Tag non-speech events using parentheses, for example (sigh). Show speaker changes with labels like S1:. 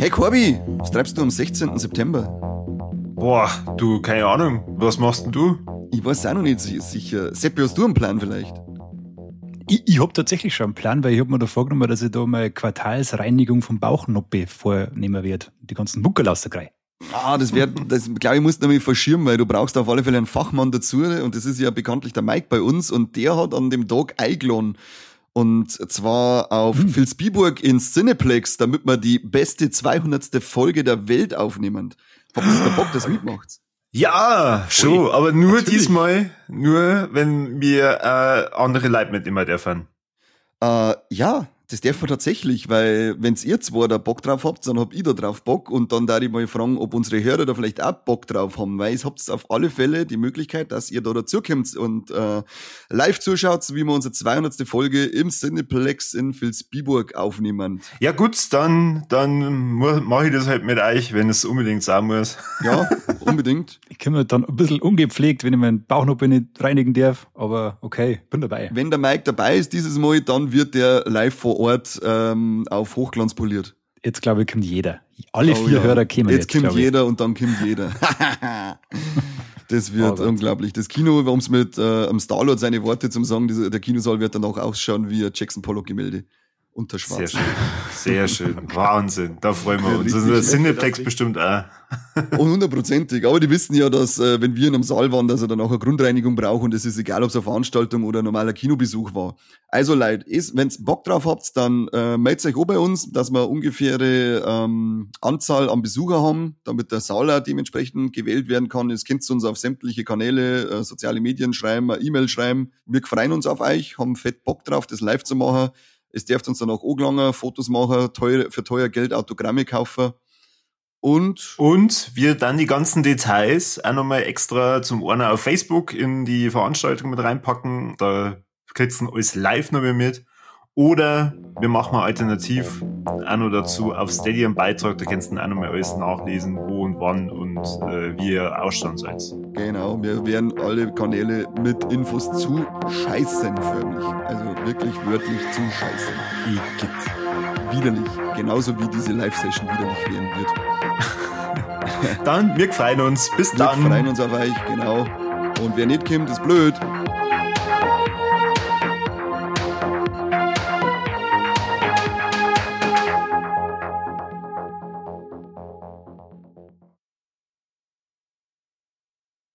S1: Hey Corby, was treibst du am 16. September?
S2: Boah, du, keine Ahnung. Was machst denn du?
S1: Ich weiß auch noch nicht sicher. Seppi, hast du einen Plan vielleicht?
S3: Ich, ich habe tatsächlich schon einen Plan, weil ich habe mir da vorgenommen, dass ich da mal Quartalsreinigung vom Bauchnoppe vornehmen werde. Die ganzen Buckel rausgreifen.
S1: Ah, das wäre, das glaube ich, musst du nämlich verschirmen, weil du brauchst auf alle Fälle einen Fachmann dazu und das ist ja bekanntlich der Mike bei uns und der hat an dem Tag eingeladen. Und zwar auf hm. Vilsbiburg ins Cineplex, damit wir die beste 200. Folge der Welt aufnehmen. Habt ihr da Bock, das mitmacht?
S2: Ja, schon, Ui, aber nur natürlich. diesmal, nur wenn wir äh, andere Leute mit immer dürfen.
S1: Äh, ja, das darf man tatsächlich, weil wenn's ihr zwei da Bock drauf habt, dann hab ich da drauf Bock und dann darf ich mal fragen, ob unsere Hörer da vielleicht auch Bock drauf haben, weil es habt auf alle Fälle die Möglichkeit, dass ihr da dazukommt und äh, live zuschaut, wie wir unsere 200. Folge im Cineplex in Vilsbiburg aufnehmen.
S2: Ja gut, dann, dann mache ich das halt mit euch, wenn es unbedingt sein muss.
S1: Ja, (laughs) unbedingt.
S3: ich kann mir dann ein bisschen ungepflegt, wenn ich meinen Bauch noch nicht reinigen darf, aber okay, bin dabei.
S1: Wenn der Mike dabei ist dieses Mal, dann wird der live vor Ort ähm, auf Hochglanz poliert.
S3: Jetzt glaube ich, kommt jeder. Alle oh, vier ja. Hörer kommen
S1: jetzt. Jetzt kommt jeder und dann kommt jeder. (laughs) das wird oh unglaublich. Das Kino, warum es mit äh, am Starlord seine Worte zum sagen, dieser, der Kinosaal wird dann auch ausschauen wie ein Jackson Pollock-Gemälde unter Schwarz.
S2: Sehr schön. Sehr schön. (laughs) Wahnsinn. Da freuen wir uns. Also der Cineplex bestimmt auch. (laughs)
S1: Und hundertprozentig. Aber die wissen ja, dass, äh, wenn wir in einem Saal waren, dass er dann auch eine Grundreinigung braucht und es ist egal, ob es eine Veranstaltung oder ein normaler Kinobesuch war. Also Leute, wenn ihr Bock drauf habt, dann äh, meldet euch auch bei uns, dass wir ungefähre ähm, Anzahl an Besucher haben, damit der Saal auch dementsprechend gewählt werden kann. Es könnt ihr uns auf sämtliche Kanäle, äh, soziale Medien schreiben, E-Mail schreiben. Wir freuen uns auf euch, haben fett Bock drauf, das live zu machen. Es darf uns dann auch angelangen, Fotos machen, teuer, für teuer Geld Autogramme kaufen. Und?
S2: Und wir dann die ganzen Details auch nochmal extra zum Ordner auf Facebook in die Veranstaltung mit reinpacken. Da kriegst du alles live noch mit. Oder wir machen mal alternativ auch noch dazu auf Stadium Beitrag, da kannst du dann auch nochmal alles nachlesen, wo und wann und äh, wie ihr ausstehen sollt.
S1: Genau, wir werden alle Kanäle mit Infos zu scheißen förmlich. Also wirklich wörtlich zu scheißen. Igitt. Widerlich. Genauso wie diese Live-Session widerlich werden wird. (laughs)
S2: dann, wir freuen uns. Bis dann.
S1: Wir freuen uns auf euch, genau. Und wer nicht kommt, ist blöd.